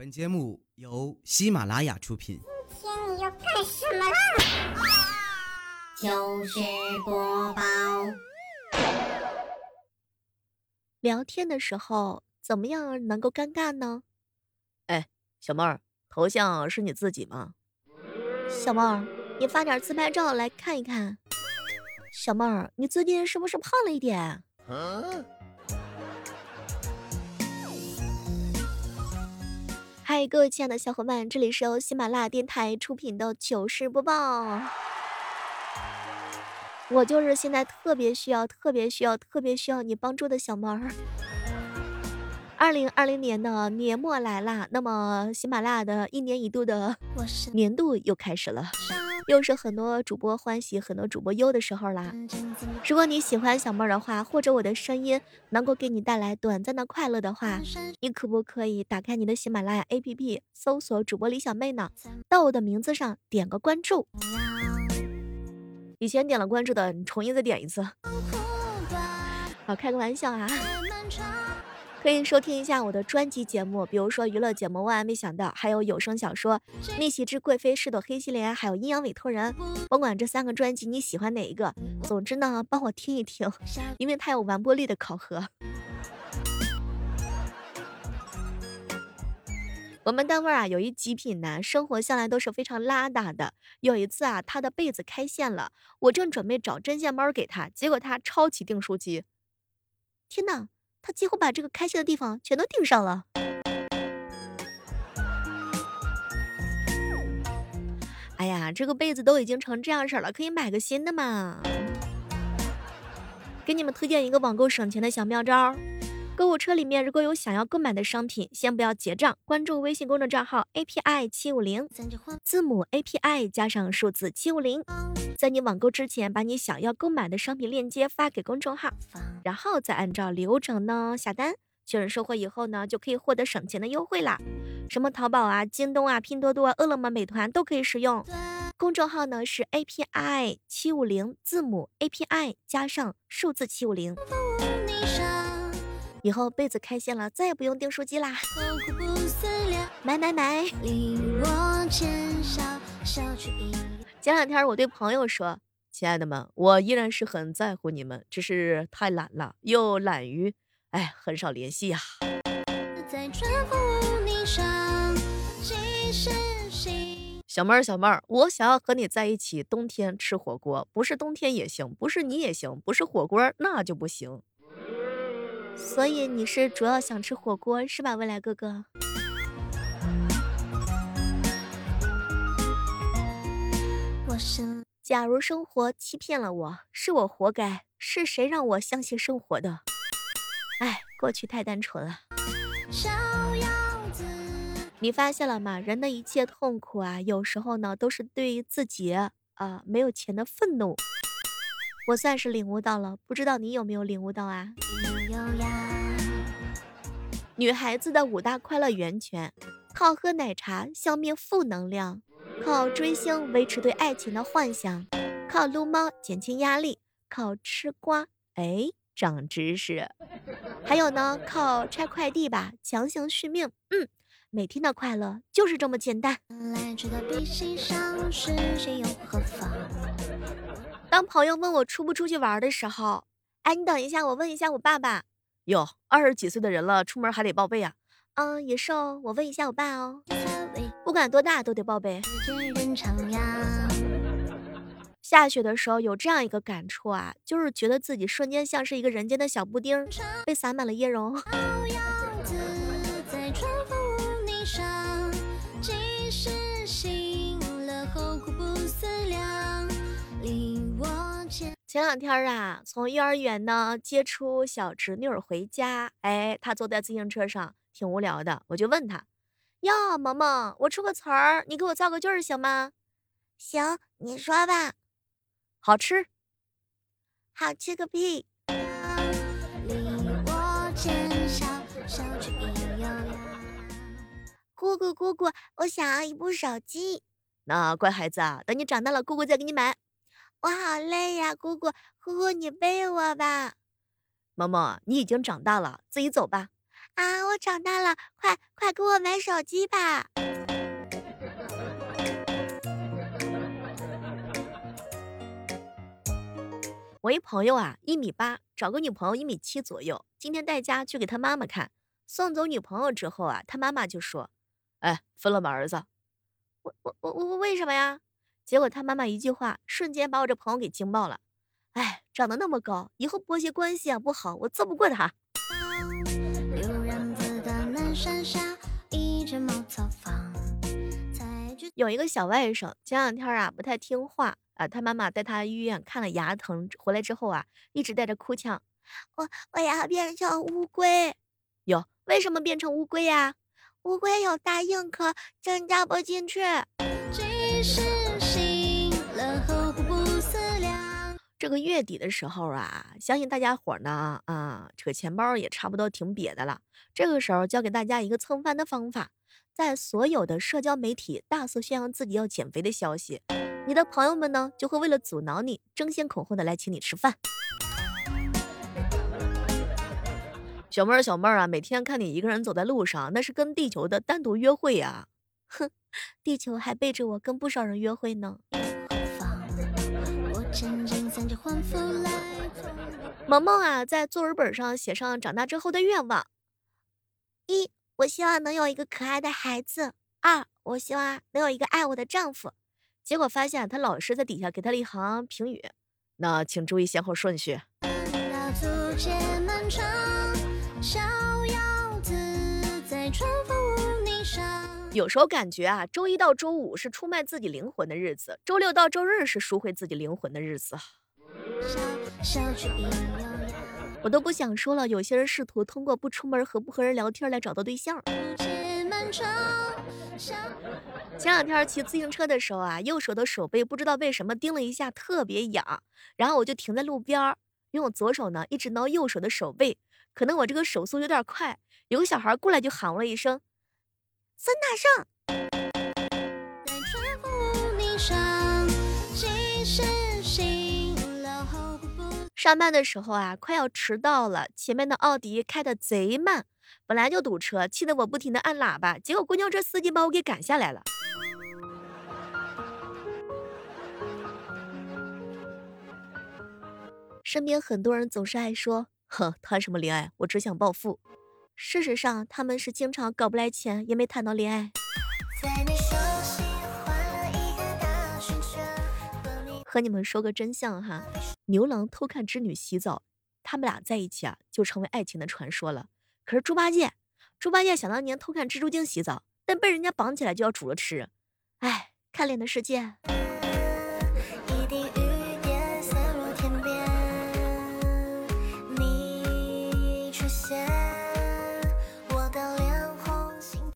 本节目由喜马拉雅出品。今天你要干什么啦？糗事播报。聊天的时候怎么样能够尴尬呢？哎，小妹儿，头像是你自己吗？小妹儿，你发点自拍照来看一看。小妹儿，你最近是不是胖了一点？嗨，各位亲爱的小伙伴，这里是由喜马拉雅电台出品的糗事播报。我就是现在特别需要、特别需要、特别需要你帮助的小猫儿。二零二零年的年末来啦，那么喜马拉雅的一年一度的年度又开始了。又是很多主播欢喜、很多主播忧的时候啦。如果你喜欢小妹儿的话，或者我的声音能够给你带来短暂的快乐的话，你可不可以打开你的喜马拉雅 APP，搜索主播李小妹呢？到我的名字上点个关注。以前点了关注的，你重新再点一次。好，开个玩笑啊。可以收听一下我的专辑节目，比如说娱乐节目《万万没想到》，还有有声小说《逆袭之贵妃是朵黑心莲》，还有《阴阳委托人》。甭管这三个专辑你喜欢哪一个，总之呢，帮我听一听，因为它有完播率的考核。我们单位啊，有一极品男，生活向来都是非常邋遢的。有一次啊，他的被子开线了，我正准备找针线包给他，结果他抄起订书机，天呐！他几乎把这个开心的地方全都订上了。哎呀，这个被子都已经成这样式了，可以买个新的嘛？给你们推荐一个网购省钱的小妙招。购物车里面如果有想要购买的商品，先不要结账，关注微信公众账号 API 七五零，字母 API 加上数字七五零，在你网购之前，把你想要购买的商品链接发给公众号，然后再按照流程呢下单，确认收货以后呢，就可以获得省钱的优惠啦。什么淘宝啊、京东啊、拼多多、饿了么、美团都可以使用。公众号呢是 API 七五零，字母 API 加上数字七五零。以后被子开线了，再也不用订书机啦！买买买！前两天我对朋友说：“亲爱的们，我依然是很在乎你们，只是太懒了，又懒于，哎，很少联系呀。”小妹儿，小妹儿，我想要和你在一起，冬天吃火锅，不是冬天也行，不是你也行，不是火锅那就不行。所以你是主要想吃火锅是吧，未来哥哥？我是，假如生活欺骗了我，是我活该。是谁让我相信生活的？哎，过去太单纯了。你发现了吗？人的一切痛苦啊，有时候呢，都是对于自己啊没有钱的愤怒。我算是领悟到了，不知道你有没有领悟到啊？女孩子的五大快乐源泉：靠喝奶茶消灭负能量，靠追星维持对爱情的幻想，靠撸猫减轻压力，靠吃瓜哎长知识，还有呢，靠拆快递吧强行续命。嗯，每天的快乐就是这么简单。当朋友问我出不出去玩的时候，哎，你等一下，我问一下我爸爸。哟，二十几岁的人了，出门还得报备啊？嗯，也是哦。我问一下我爸哦。不管多大都得报备。下雪的时候有这样一个感触啊，就是觉得自己瞬间像是一个人间的小布丁，被撒满了椰蓉。前两天啊，从幼儿园呢接出小侄女儿回家，哎，她坐在自行车上，挺无聊的。我就问她：“哟，萌萌，我出个词儿，你给我造个句儿行吗？”“行，你说吧。”“好吃。”“好吃个屁！”“姑姑，姑姑，我想要一部手机。”“那乖孩子啊，等你长大了，姑姑再给你买。”我好累呀，姑姑，姑姑你背我吧。萌萌，你已经长大了，自己走吧。啊，我长大了，快快给我买手机吧。我一朋友啊，一米八，找个女朋友一米七左右。今天带家去给他妈妈看，送走女朋友之后啊，他妈妈就说：“哎，分了吧，儿子。”我我我我为什么呀？结果他妈妈一句话，瞬间把我这朋友给惊爆了。哎，长得那么高，以后婆媳关系啊不好，我揍不过他。有一个小外甥，前两天啊不太听话。啊，他妈妈带他医院看了牙疼，回来之后啊，一直带着哭腔。我我要变成乌龟。哟，为什么变成乌龟呀？乌龟有大硬壳，针扎不进去。这个月底的时候啊，相信大家伙呢啊，扯钱包也差不多挺瘪的了。这个时候教给大家一个蹭饭的方法，在所有的社交媒体大肆宣扬自己要减肥的消息。你的朋友们呢，就会为了阻挠你，争先恐后的来请你吃饭。小妹儿，小妹儿啊，每天看你一个人走在路上，那是跟地球的单独约会呀。哼，地球还背着我跟不少人约会呢。萌萌啊，在作文本上写上长大之后的愿望：一，我希望能有一个可爱的孩子；二，我希望能有一个爱我的丈夫。结果发现他老师在底下给他了一行评语，那请注意先后顺序。有时候感觉啊，周一到周五是出卖自己灵魂的日子，周六到周日是赎回自己灵魂的日子。我都不想说了，有些人试图通过不出门和不和人聊天来找到对象。前两天骑自行车的时候啊，右手的手背不知道为什么叮了一下，特别痒。然后我就停在路边儿，用我左手呢一直挠右手的手背。可能我这个手速有点快，有个小孩过来就喊我了一声：“孙大圣。”上班的时候啊，快要迟到了，前面的奥迪开的贼慢。本来就堵车，气得我不停的按喇叭，结果公交车司机把我给赶下来了。身边很多人总是爱说：“呵，谈什么恋爱？我只想暴富。”事实上，他们是经常搞不来钱，也没谈到恋爱。和你们说个真相哈，牛郎偷看织女洗澡，他们俩在一起啊，就成为爱情的传说了。可是猪八戒，猪八戒想当年偷看蜘蛛精洗澡，但被人家绑起来就要煮了吃。哎，看脸的世界。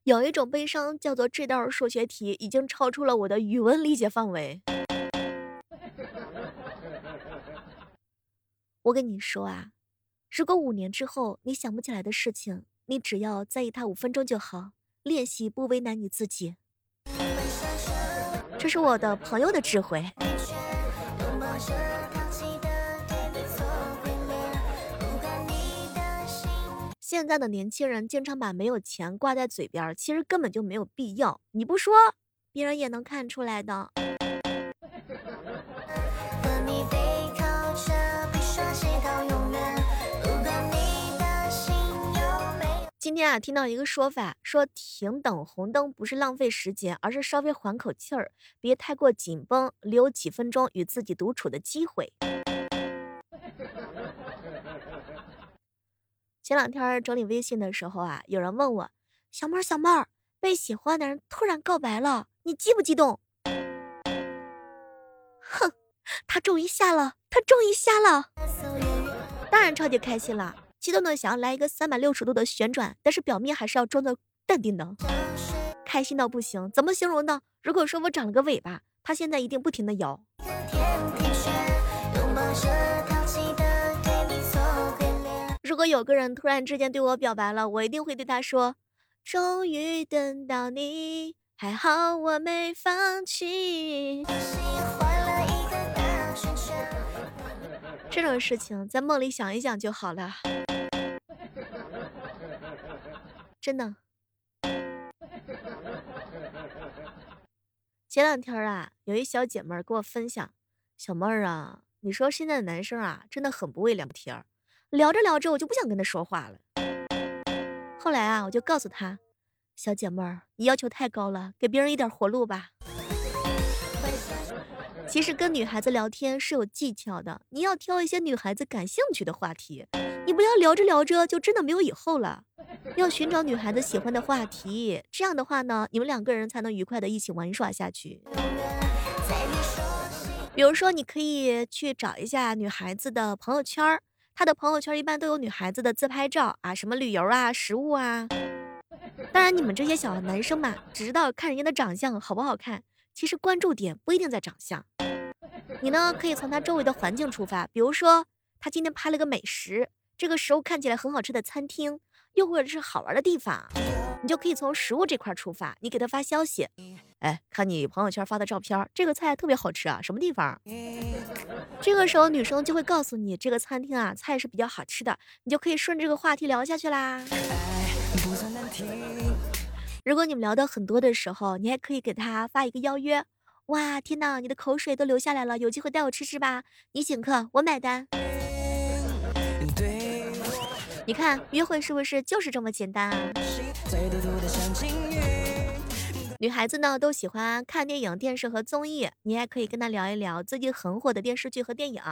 有一种悲伤叫做这道数学题已经超出了我的语文理解范围。我跟你说啊。如果五年之后你想不起来的事情，你只要在意它五分钟就好。练习不为难你自己，这是我的朋友的智慧。现在的年轻人经常把没有钱挂在嘴边，其实根本就没有必要。你不说，别人也能看出来的。今天啊，听到一个说法，说停等红灯不是浪费时间，而是稍微缓口气儿，别太过紧绷，留几分钟与自己独处的机会。前两天整理微信的时候啊，有人问我，小妹儿小妹儿，被喜欢的人突然告白了，你激不激动？哼，他终于下了，他终于下了，当然超级开心了。激动的想要来一个三百六十度的旋转，但是表面还是要装作淡定的，开心到不行。怎么形容呢？如果说我长了个尾巴，它现在一定不停的摇。如果有个人突然之间对我表白了，我一定会对他说：终于等到你，还好我没放弃。这种事情在梦里想一想就好了。真的。前两天啊，有一小姐妹儿给我分享，小妹儿啊，你说现在的男生啊，真的很不会聊天儿，聊着聊着我就不想跟他说话了。后来啊，我就告诉她，小姐妹儿，你要求太高了，给别人一点活路吧。其实跟女孩子聊天是有技巧的，你要挑一些女孩子感兴趣的话题，你不要聊着聊着就真的没有以后了。要寻找女孩子喜欢的话题，这样的话呢，你们两个人才能愉快的一起玩耍下去。比如说，你可以去找一下女孩子的朋友圈她的朋友圈一般都有女孩子的自拍照啊，什么旅游啊、食物啊。当然，你们这些小男生嘛，只知道看人家的长相好不好看，其实关注点不一定在长相。你呢，可以从他周围的环境出发，比如说他今天拍了个美食，这个食物看起来很好吃的餐厅。又或者是好玩的地方，你就可以从食物这块出发，你给他发消息，哎，看你朋友圈发的照片，这个菜特别好吃啊，什么地方？这个时候女生就会告诉你这个餐厅啊，菜是比较好吃的，你就可以顺这个话题聊下去啦。哎不算难听如果你们聊的很多的时候，你还可以给他发一个邀约，哇，天呐，你的口水都流下来了，有机会带我吃吃吧，你请客，我买单。你看，约会是不是就是这么简单啊？女孩子呢都喜欢看电影、电视和综艺，你还可以跟她聊一聊最近很火的电视剧和电影。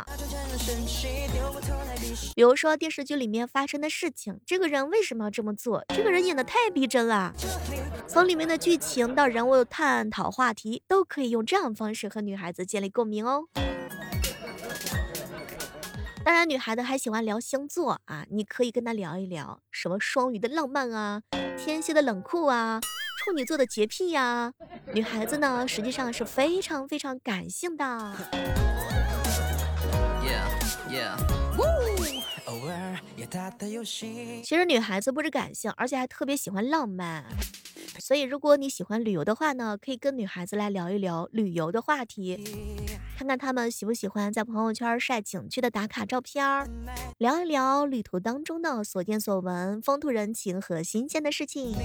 比如说电视剧里面发生的事情，这个人为什么要这么做？这个人演的太逼真了。从里面的剧情到人物探讨话题，都可以用这样的方式和女孩子建立共鸣哦。当然，女孩子还喜欢聊星座啊，你可以跟她聊一聊什么双鱼的浪漫啊，天蝎的冷酷啊，处女座的洁癖呀。女孩子呢，实际上是非常非常感性的。其实女孩子不止感性，而且还特别喜欢浪漫。所以，如果你喜欢旅游的话呢，可以跟女孩子来聊一聊旅游的话题，看看她们喜不喜欢在朋友圈晒景区的打卡照片儿，聊一聊旅途当中的所见所闻、风土人情和新鲜的事情。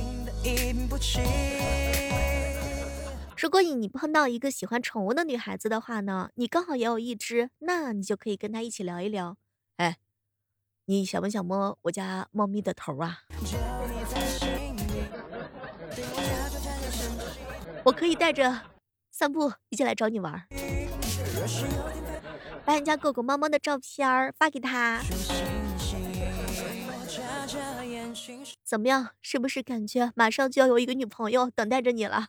如果你你碰到一个喜欢宠物的女孩子的话呢，你刚好也有一只，那你就可以跟她一起聊一聊。哎，你想不想摸我家猫咪的头啊？我可以带着散步一起来找你玩，把你家狗狗、猫猫的照片发给他，怎么样？是不是感觉马上就要有一个女朋友等待着你了？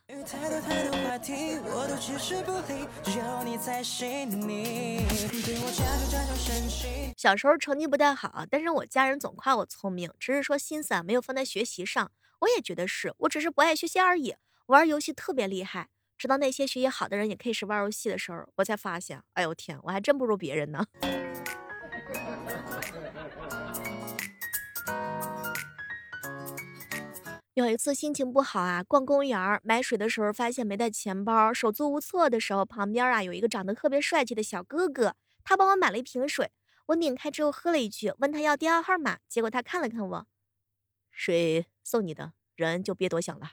小时候成绩不太好，但是我家人总夸我聪明，只是说心思啊没有放在学习上。我也觉得是，我只是不爱学习而已。玩游戏特别厉害，直到那些学习好的人也开始玩游戏的时候，我才发现，哎呦天，我还真不如别人呢。有一次心情不好啊，逛公园买水的时候发现没带钱包，手足无措的时候，旁边啊有一个长得特别帅气的小哥哥，他帮我买了一瓶水，我拧开之后喝了一句，问他要电话号码，结果他看了看我，水送你的，人就别多想了。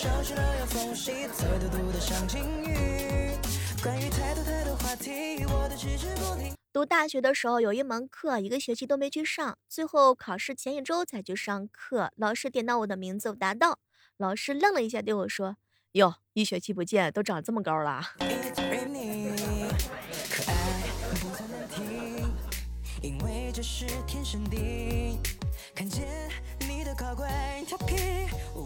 读大学的时候，有一门课一个学期都没去上，最后考试前一周才去上课。老师点到我的名字，我答到。老师愣了一下，对我说：“哟，一学期不见，都长这么高了。”因为这是天，看见。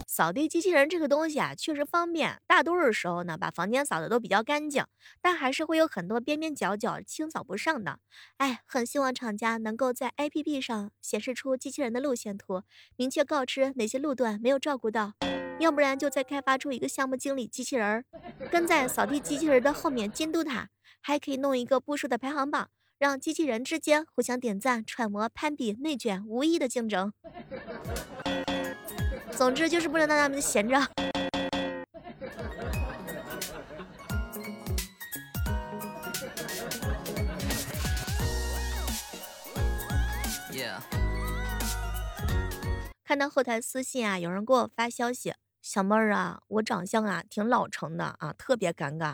扫地机器人这个东西啊，确实方便。大多数时候呢，把房间扫的都比较干净，但还是会有很多边边角角清扫不上的。哎，很希望厂家能够在 APP 上显示出机器人的路线图，明确告知哪些路段没有照顾到。要不然就再开发出一个项目经理机器人，跟在扫地机器人的后面监督它。还可以弄一个步数的排行榜，让机器人之间互相点赞、揣摩、攀比、内卷，无意的竞争。总之就是不能让他们闲着。看到后台私信啊，有人给我发消息，小妹儿啊，我长相啊挺老成的啊，特别尴尬。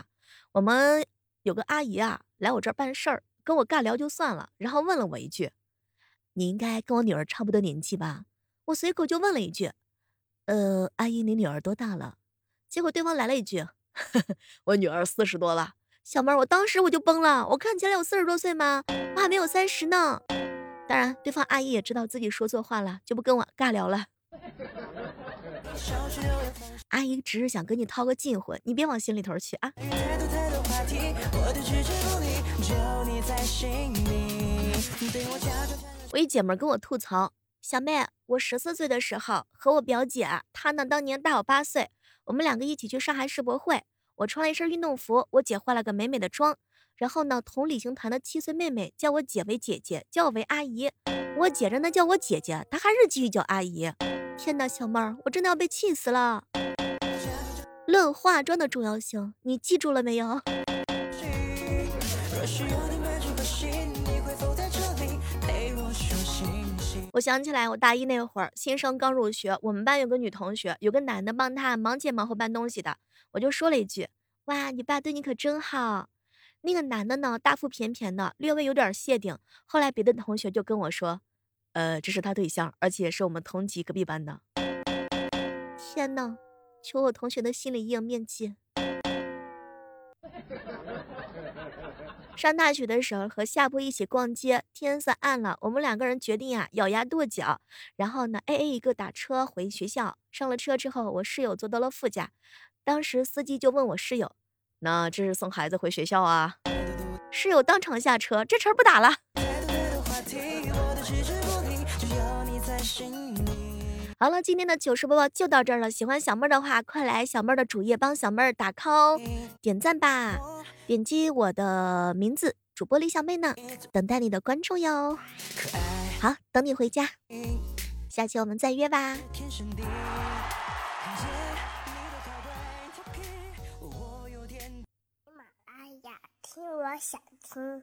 我们有个阿姨啊来我这儿办事儿，跟我尬聊就算了，然后问了我一句：“你应该跟我女儿差不多年纪吧？”我随口就问了一句：“呃，阿姨，你女儿多大了？”结果对方来了一句：“呵 呵我女儿四十多了。”小妹儿，我当时我就崩了，我看起来有四十多岁吗？我还没有三十呢。当然，对方阿姨也知道自己说错话了，就不跟我尬聊了。阿姨只是想跟你套个近乎，你别往心里头去啊。我我一姐们跟我吐槽，小妹，我十四岁的时候和我表姐，她呢当年大我八岁，我们两个一起去上海世博会，我穿了一身运动服，我姐化了个美美的妆。然后呢，同旅行团的七岁妹妹叫我姐为姐姐，叫我为阿姨。我姐着呢叫我姐姐，她还是继续叫阿姨。天哪，小妹儿，我真的要被气死了。论化妆的重要性，你记住了没有？我想起来，我大一那会儿，新生刚入学，我们班有个女同学，有个男的帮她忙前忙后搬东西的，我就说了一句：“哇，你爸对你可真好。”那个男的呢，大腹便便的，略微有点谢顶。后来别的同学就跟我说，呃，这是他对象，而且是我们同级隔壁班的。天呐，求我同学的心理阴影面积。上大学的时候和夏布一起逛街，天色暗了，我们两个人决定啊咬牙跺脚，然后呢 A A 一个打车回学校。上了车之后，我室友坐到了副驾，当时司机就问我室友。那这是送孩子回学校啊！室友当场下车，这茬不打了。好了，今天的糗事播报就到这儿了。喜欢小妹儿的话，快来小妹儿的主页帮小妹儿打 call、点赞吧！点击我的名字，主播李小妹呢，等待你的关注哟。好，等你回家，下期我们再约吧。喜马拉雅听我想听。